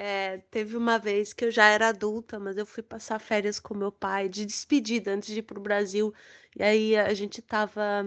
É, teve uma vez que eu já era adulta, mas eu fui passar férias com meu pai de despedida antes de ir pro Brasil. E aí a gente tava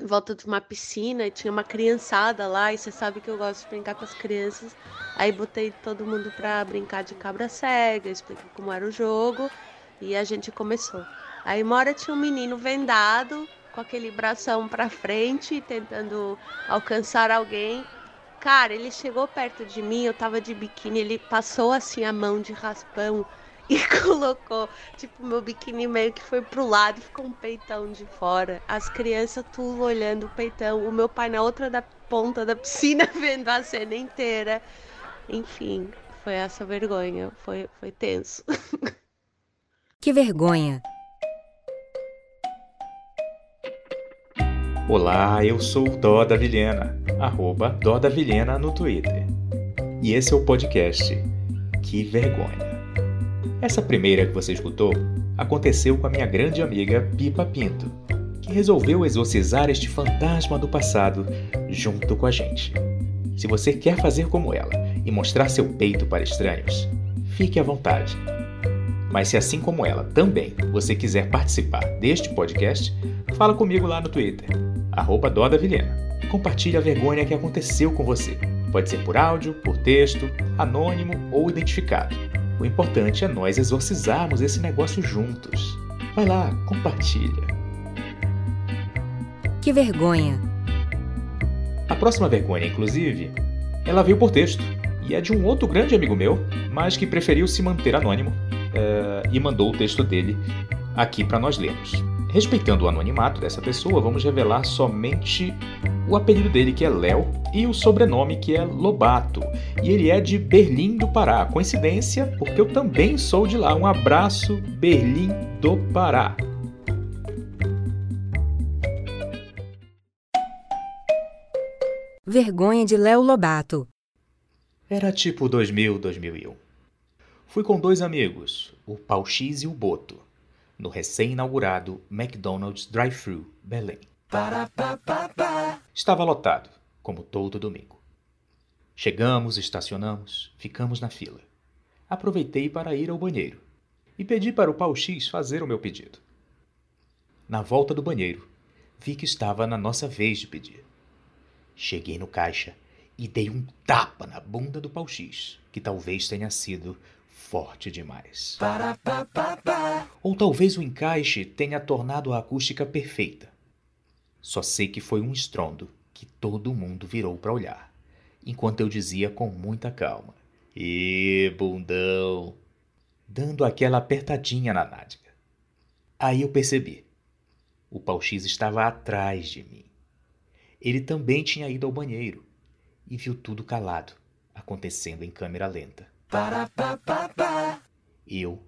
em volta de uma piscina e tinha uma criançada lá, e você sabe que eu gosto de brincar com as crianças. Aí botei todo mundo pra brincar de cabra cega, expliquei como era o jogo, e a gente começou. Aí uma hora tinha um menino vendado, com aquele bração pra frente, tentando alcançar alguém. Cara, ele chegou perto de mim, eu tava de biquíni, ele passou assim a mão de raspão e colocou, tipo, meu biquíni meio que foi pro lado e ficou um peitão de fora. As crianças tudo olhando o peitão, o meu pai na outra da ponta da piscina vendo a cena inteira. Enfim, foi essa vergonha, foi, foi tenso. Que vergonha! Olá, eu sou o Dó da Vilhena, arroba Dó da Vilhena no Twitter. E esse é o podcast Que Vergonha. Essa primeira que você escutou aconteceu com a minha grande amiga Pipa Pinto, que resolveu exorcizar este fantasma do passado junto com a gente. Se você quer fazer como ela e mostrar seu peito para estranhos, fique à vontade. Mas se assim como ela também você quiser participar deste podcast, fala comigo lá no Twitter, arroba Doda Vilhena. Compartilhe a vergonha que aconteceu com você. Pode ser por áudio, por texto, anônimo ou identificado. O importante é nós exorcizarmos esse negócio juntos. Vai lá, compartilha. Que vergonha! A próxima vergonha, inclusive, ela veio por texto e é de um outro grande amigo meu, mas que preferiu se manter anônimo uh, e mandou o texto dele aqui para nós lermos. Respeitando o anonimato dessa pessoa, vamos revelar somente o apelido dele, que é Léo, e o sobrenome, que é Lobato. E ele é de Berlim do Pará. Coincidência, porque eu também sou de lá. Um abraço, Berlim do Pará. Vergonha de Léo Lobato. Era tipo 2000, 2001. Fui com dois amigos, o Pau X e o Boto, no recém-inaugurado McDonald's Drive-Thru, Belém. Estava lotado, como todo domingo. Chegamos, estacionamos, ficamos na fila. Aproveitei para ir ao banheiro e pedi para o pau X fazer o meu pedido. Na volta do banheiro, vi que estava na nossa vez de pedir. Cheguei no caixa e dei um tapa na bunda do pau X, que talvez tenha sido forte demais. Ou talvez o encaixe tenha tornado a acústica perfeita. Só sei que foi um estrondo que todo mundo virou para olhar, enquanto eu dizia com muita calma: E bundão! Dando aquela apertadinha na nádega. Aí eu percebi. O pau X estava atrás de mim. Ele também tinha ido ao banheiro e viu tudo calado, acontecendo em câmera lenta. Eu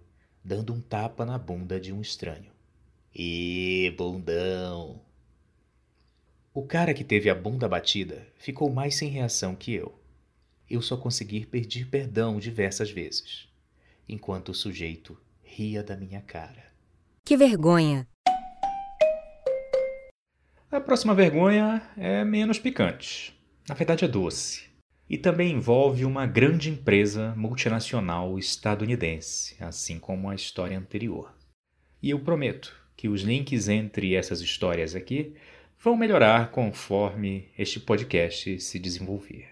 dando um tapa na bunda de um estranho. E bundão! O cara que teve a bunda batida ficou mais sem reação que eu. Eu só consegui pedir perdão diversas vezes, enquanto o sujeito ria da minha cara. Que vergonha! A próxima vergonha é menos picante. Na verdade, é doce. E também envolve uma grande empresa multinacional estadunidense, assim como a história anterior. E eu prometo que os links entre essas histórias aqui vão melhorar conforme este podcast se desenvolver.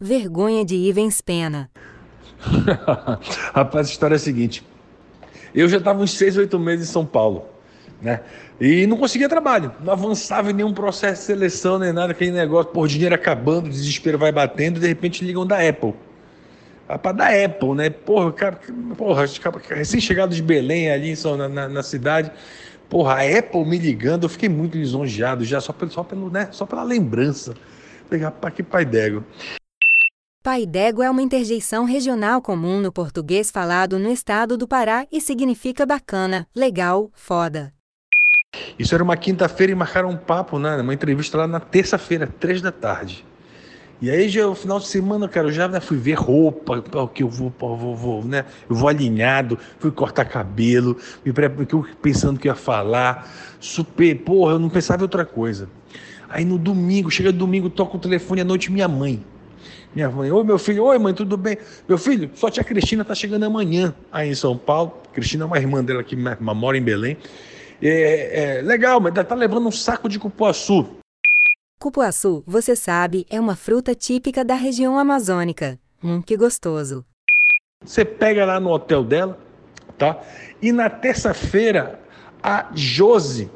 Vergonha de Ivens Pena. Rapaz, a história é a seguinte. Eu já estava uns seis, oito meses em São Paulo, né? E não conseguia trabalho, não avançava em nenhum processo de seleção nem nada, aquele negócio, por dinheiro acabando, desespero vai batendo, de repente ligam da Apple. Rapaz, da Apple, né? Porra, cara, porra, recém-chegado de Belém ali na, na, na cidade, Porra, a Apple me ligando, eu fiquei muito lisonjeado já, só pelo, só pelo, né, só pela lembrança. Falei, rapaz, que pai d'égua. Pai d'égua é uma interjeição regional comum no português falado no estado do Pará e significa bacana, legal, foda. Isso era uma quinta-feira e marcaram um papo, né? Uma entrevista lá na terça-feira, três da tarde. E aí já no final de semana, cara, eu já né, fui ver roupa, que eu vou, vou, vou, né? Eu vou alinhado, fui cortar cabelo, me pensando que ia falar, super, porra, eu não pensava em outra coisa. Aí no domingo, chega domingo, toca o telefone à noite minha mãe. Minha mãe, oi meu filho, oi mãe, tudo bem? Meu filho, só tia Cristina tá chegando amanhã aí em São Paulo. Cristina é uma irmã dela que mora em Belém. É, é legal, mas tá levando um saco de cupuaçu. Cupuaçu, você sabe, é uma fruta típica da região amazônica. Hum, que gostoso. Você pega lá no hotel dela, tá? E na terça-feira, a Josi,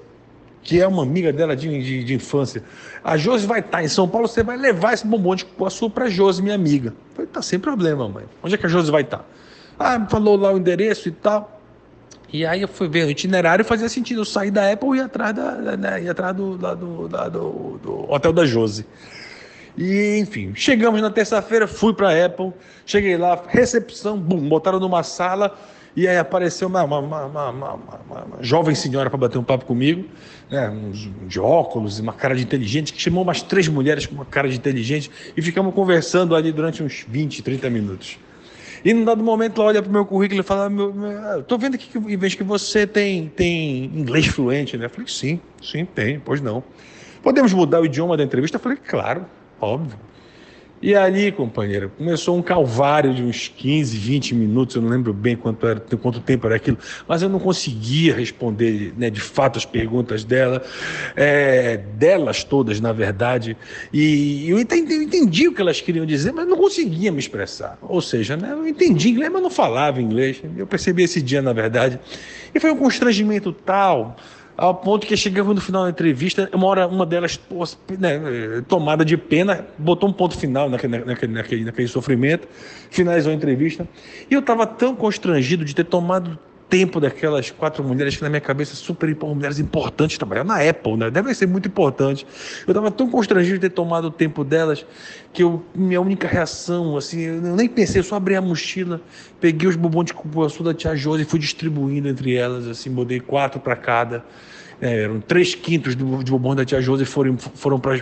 que é uma amiga dela de, de, de, infância, a Josi vai estar tá em São Paulo, você vai levar esse bombom de cupuaçu para Josi, minha amiga. Eu falei, tá sem problema, mãe. Onde é que a Josi vai estar? Tá? Ah, falou lá o endereço e tal. E aí eu fui ver o itinerário fazia sentido. Eu saí da Apple e ia atrás, da, né, ia atrás do, da, do, da, do, do hotel da Josi. E, enfim, chegamos na terça-feira, fui para a Apple, cheguei lá, recepção, bum, botaram numa sala e aí apareceu uma, uma, uma, uma jovem senhora para bater um papo comigo, né, uns, de óculos e uma cara de inteligente, que chamou umas três mulheres com uma cara de inteligente e ficamos conversando ali durante uns 20, 30 minutos. E num dado momento ela olha para o meu currículo e fala: Estou vendo aqui que em vez que você tem, tem inglês fluente, né? Eu falei: Sim, sim, tem, pois não. Podemos mudar o idioma da entrevista? Eu falei: Claro. Óbvio. E ali, companheiro, começou um calvário de uns 15, 20 minutos, eu não lembro bem quanto, era, quanto tempo era aquilo, mas eu não conseguia responder né, de fato as perguntas dela, é, delas todas, na verdade. E eu entendi, eu entendi, o que elas queriam dizer, mas não conseguia me expressar. Ou seja, né, eu entendi inglês, mas não falava inglês. Eu percebi esse dia, na verdade. E foi um constrangimento tal ao ponto que chegava no final da entrevista, uma hora uma delas, né, tomada de pena, botou um ponto final naquele, naquele, naquele, naquele sofrimento, finalizou a entrevista. E eu estava tão constrangido de ter tomado tempo daquelas quatro mulheres que na minha cabeça super mulheres importantes trabalhar na Apple, né? Deve ser muito importante. Eu estava tão constrangido de ter tomado o tempo delas que eu, minha única reação, assim, eu nem pensei, eu só abri a mochila, peguei os bombons de cupuaçu da tia Josi e fui distribuindo entre elas, assim, botei quatro para cada. É, eram três quintos de bombom da tia Josi foram, foram para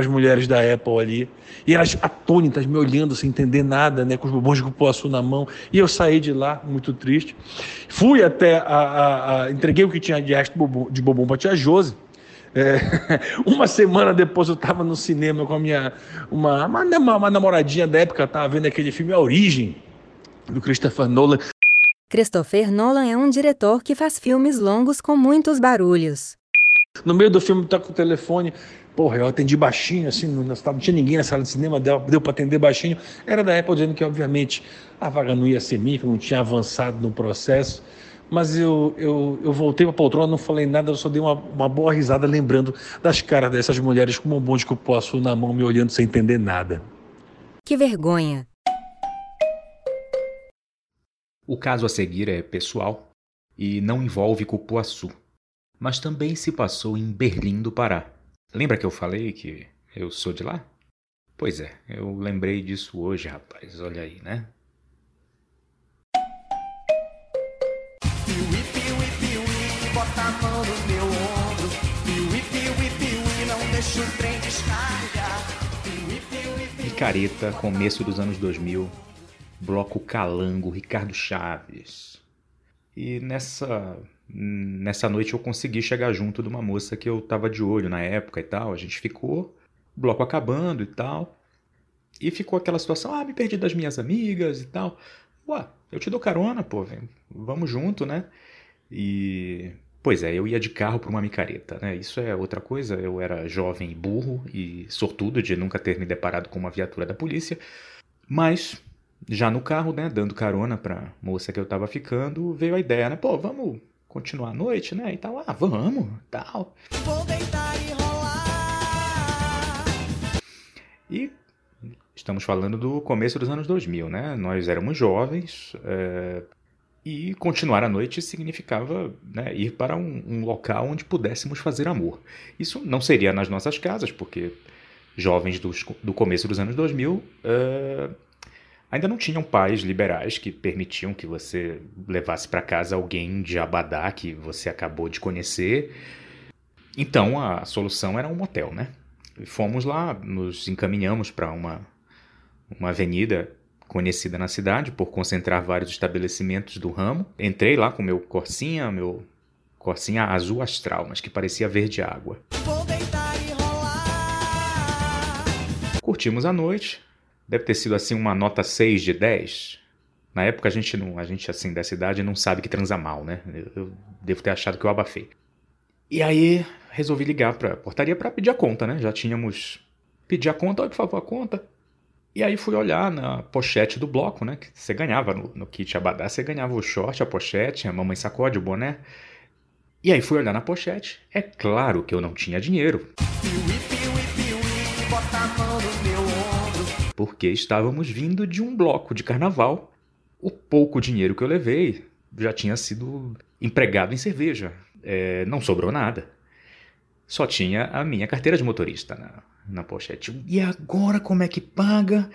as mulheres da Apple ali. E elas atônitas, me olhando sem entender nada, né, com os bombons de cupuaçu na mão. E eu saí de lá, muito triste. Fui até, a, a, a entreguei o que tinha de resto de bombom para tia Josi. É, uma semana depois eu estava no cinema com a minha uma, uma, uma namoradinha da época, estava vendo aquele filme A Origem, do Christopher Nolan. Christopher Nolan é um diretor que faz filmes longos com muitos barulhos. No meio do filme tá com o telefone, porra, eu atendi baixinho, assim, não, não tinha ninguém na sala de cinema, deu, deu para atender baixinho. Era da Apple dizendo que, obviamente, a vaga não ia ser minha, que não tinha avançado no processo. Mas eu, eu, eu voltei para a poltrona, não falei nada, eu só dei uma, uma boa risada lembrando das caras dessas mulheres com um monte de cupuaçu na mão, me olhando sem entender nada. Que vergonha! O caso a seguir é pessoal e não envolve Cupuaçu, mas também se passou em Berlim do Pará. Lembra que eu falei que eu sou de lá? Pois é, eu lembrei disso hoje, rapaz. Olha aí, né? Piuí, piuí, piuí, bota a mão no meu ombro. Piuí, piuí, piuí, não deixa o trem descarregar. Piuí, piuí, piuí. Micareta, começo dos anos 2000, Bloco Calango, Ricardo Chaves. E nessa nessa noite eu consegui chegar junto de uma moça que eu tava de olho na época e tal. A gente ficou, bloco acabando e tal. E ficou aquela situação, ah, me perdi das minhas amigas e tal. Ué, eu te dou carona, pô, vem, vamos junto, né? E Pois é, eu ia de carro para uma micareta, né? Isso é outra coisa. Eu era jovem e burro e sortudo de nunca ter me deparado com uma viatura da polícia. Mas já no carro, né, dando carona pra moça que eu tava ficando, veio a ideia, né? Pô, vamos continuar a noite, né? E tal. Ah, vamos, tal. Vou deitar e rolar. E estamos falando do começo dos anos 2000, né? Nós éramos jovens é, e continuar a noite significava né, ir para um, um, local onde pudéssemos fazer amor. Isso não seria nas nossas casas, porque jovens dos, do começo dos anos 2000 é, ainda não tinham pais liberais que permitiam que você levasse para casa alguém de Abadá que você acabou de conhecer. Então a solução era um motel, né? Fomos lá, nos encaminhamos para uma, uma avenida conhecida na cidade por concentrar vários estabelecimentos do ramo. Entrei lá com meu Corsinha, meu Corsinha azul astral, mas que parecia verde água. curtimos a noite. Deve ter sido assim uma nota 6 de 10. Na época a gente não, a gente assim dessa idade não sabe que transa mal, né? Eu devo ter achado que eu abafei. E aí resolvi ligar pra portaria para pedir a conta, né? Já tínhamos pedi a conta, olha por favor a conta. E aí fui olhar na pochete do bloco, né? Que você ganhava no, no kit Abadá, você ganhava o short, a pochete, a mamãe sacode, o boné. E aí fui olhar na pochete. É claro que eu não tinha dinheiro. Porque estávamos vindo de um bloco de carnaval. O pouco dinheiro que eu levei já tinha sido empregado em cerveja. É, não sobrou nada. Só tinha a minha carteira de motorista na, na pochete. E agora como é que paga?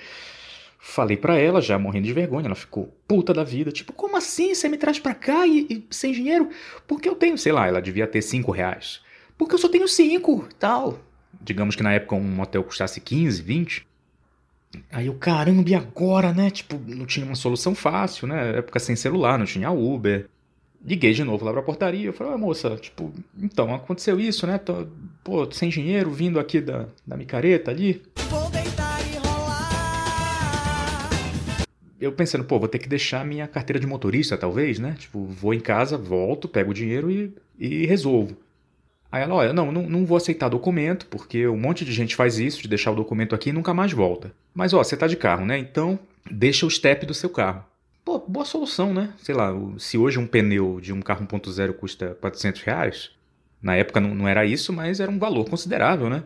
Falei para ela, já morrendo de vergonha, ela ficou puta da vida. Tipo, como assim? Você me traz pra cá e, e, sem dinheiro? Porque eu tenho, sei lá, ela devia ter cinco reais. Porque eu só tenho cinco, tal. Digamos que na época um motel custasse 15, 20. Aí eu, caramba, e agora, né? Tipo, não tinha uma solução fácil, né? Época sem celular, não tinha Uber. Liguei de novo lá pra portaria. Eu falei, ah, moça, tipo, então, aconteceu isso, né? Tô, pô, sem dinheiro, vindo aqui da, da micareta ali. Vou deitar e rolar. Eu pensando, pô, vou ter que deixar minha carteira de motorista, talvez, né? Tipo, vou em casa, volto, pego o dinheiro e, e resolvo. Aí ela, olha, não, não, não vou aceitar documento, porque um monte de gente faz isso, de deixar o documento aqui e nunca mais volta. Mas, ó, você tá de carro, né? Então, deixa o step do seu carro. Pô, boa solução, né? Sei lá, se hoje um pneu de um carro 1.0 custa 400 reais, na época não, não era isso, mas era um valor considerável, né?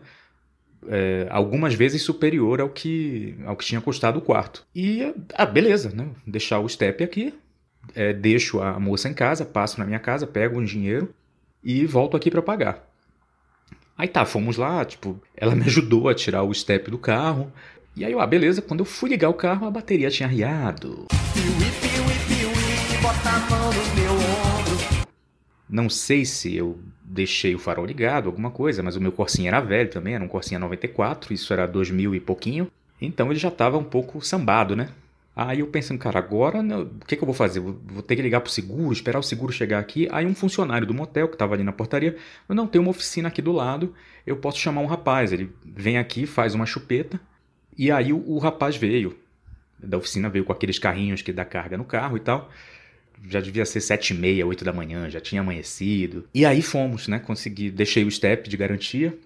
É, algumas vezes superior ao que, ao que tinha custado o quarto. E, ah, beleza, né? Deixar o step aqui, é, deixo a moça em casa, passo na minha casa, pego um dinheiro e volto aqui para pagar. Aí tá, fomos lá, tipo, ela me ajudou a tirar o step do carro, e aí, ó, beleza, quando eu fui ligar o carro, a bateria tinha riado. Não sei se eu deixei o farol ligado, alguma coisa, mas o meu Corsinha era velho também, era um Corsinha 94, isso era 2000 e pouquinho. Então ele já estava um pouco sambado, né? Aí eu pensando, cara, agora né, o que, que eu vou fazer? Vou, vou, ter que ligar pro seguro, esperar o seguro chegar aqui. Aí um funcionário do motel que estava ali na portaria, não, tem uma oficina aqui do lado, eu posso chamar um rapaz. Ele vem aqui, faz uma chupeta, e aí o, o rapaz veio, da oficina veio com aqueles carrinhos que dá carga no carro e tal. Já devia ser sete e meia, oito da manhã, já tinha amanhecido. E aí fomos, né? Consegui, deixei o step de garantia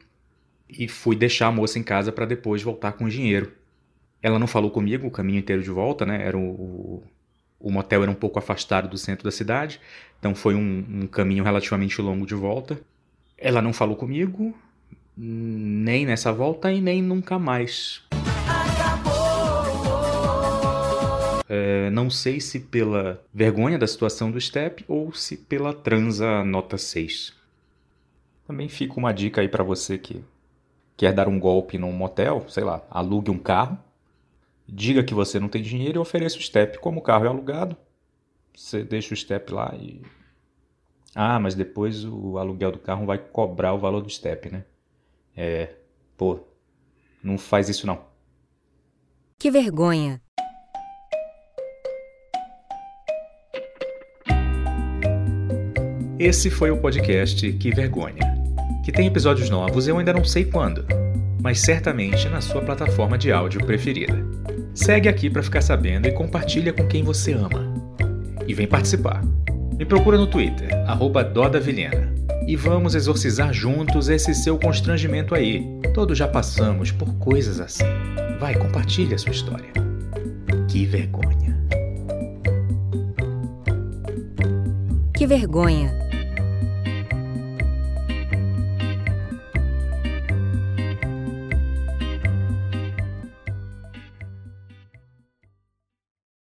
e fui deixar a moça em casa para depois voltar com o dinheiro. Ela não falou comigo o caminho inteiro de volta, né? Era o, o motel era um pouco afastado do centro da cidade, então foi um, um caminho relativamente longo de volta. Ela não falou comigo, nem nessa volta e nem nunca mais. É, não sei se pela vergonha da situação do step ou se pela transa nota 6. Também fica uma dica aí para você que quer dar um golpe num motel, sei lá, alugue um carro, diga que você não tem dinheiro e ofereça o step. Como o carro é alugado, você deixa o step lá e. Ah, mas depois o aluguel do carro vai cobrar o valor do step, né? É. Pô, não faz isso não. Que vergonha! Esse foi o podcast Que Vergonha, que tem episódios novos eu ainda não sei quando, mas certamente na sua plataforma de áudio preferida. Segue aqui para ficar sabendo e compartilha com quem você ama. E vem participar. Me procura no Twitter, @dodavilhena. E vamos exorcizar juntos esse seu constrangimento aí. Todos já passamos por coisas assim. Vai, compartilha a sua história. Que vergonha. Que vergonha